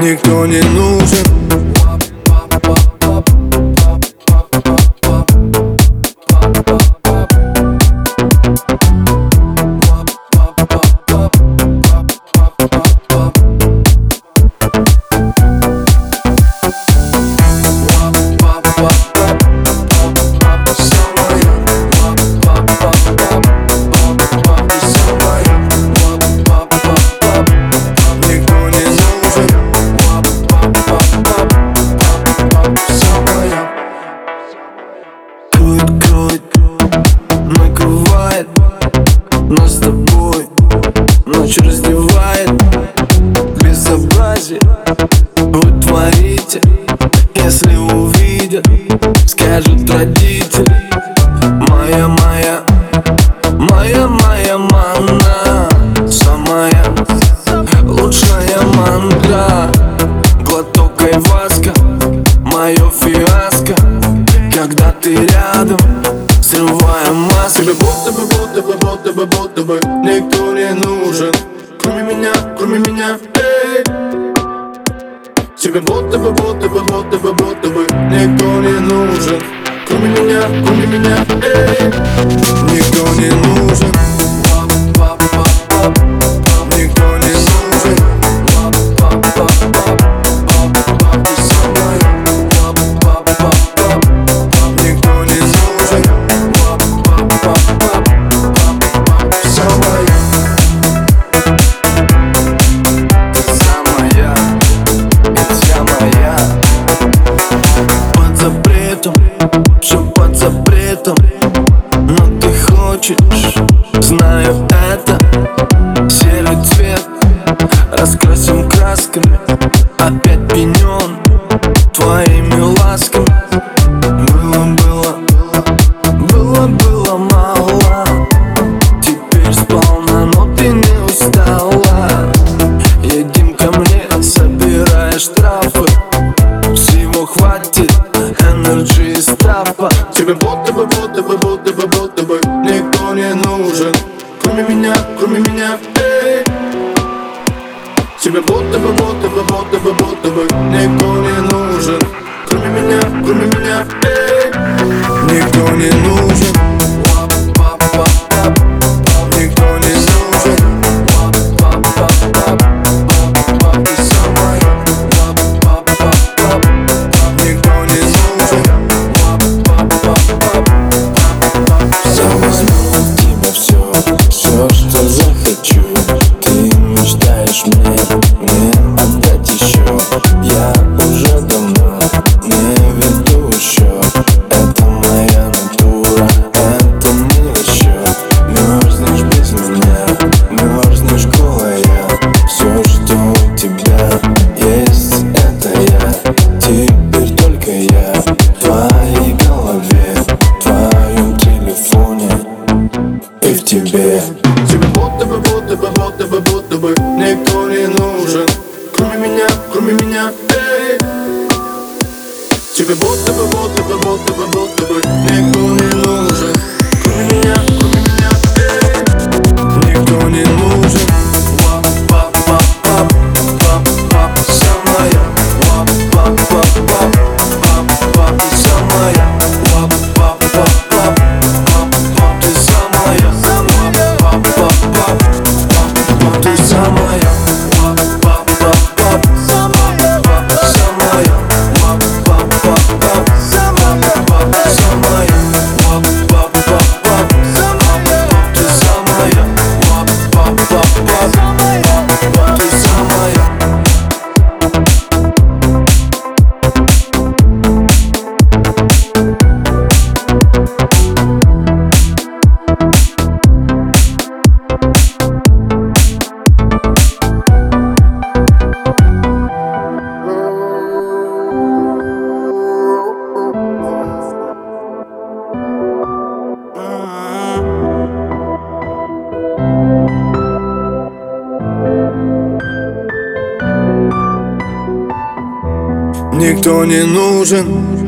Никто не нужен Ночь раздевает Безобразие Вы творите Если увидят Скажут родители. Моя, моя Моя, моя манна Самая Лучшая мантра Глоток айваска Мое фиаско. Когда ты рядом Срывая маску Тебе будто бы, будто бы, будто бы, будто бы Никто не нужен. Кроме меня, кроме меня, эй. Тебе будто бы, будто бы, будто бы, будто бы Никто не нужен. Кроме меня, кроме меня, эй. Никто не нужен Все под запретом Но ты хочешь Знаю это. Серый цвет Раскрасим красками Опять пенен Твоими ласками. Было, было Было, было мало Теперь сполна, но ты не устала. Едем ко мне, собирая штрафы Всего хватит, энерджи и стафа Тебе будто бы, будто бы, будто бы, будто бы. Никто не нужен Кроме меня, кроме меня, эй. Тебе будто бы, будто бы, будто бы, будто бы. Никто не нужен Кроме меня, кроме меня, эй. Никто не нужен Тебе будто бы, будто бы, будто бы, будто бы Никто не нужен Никто не нужен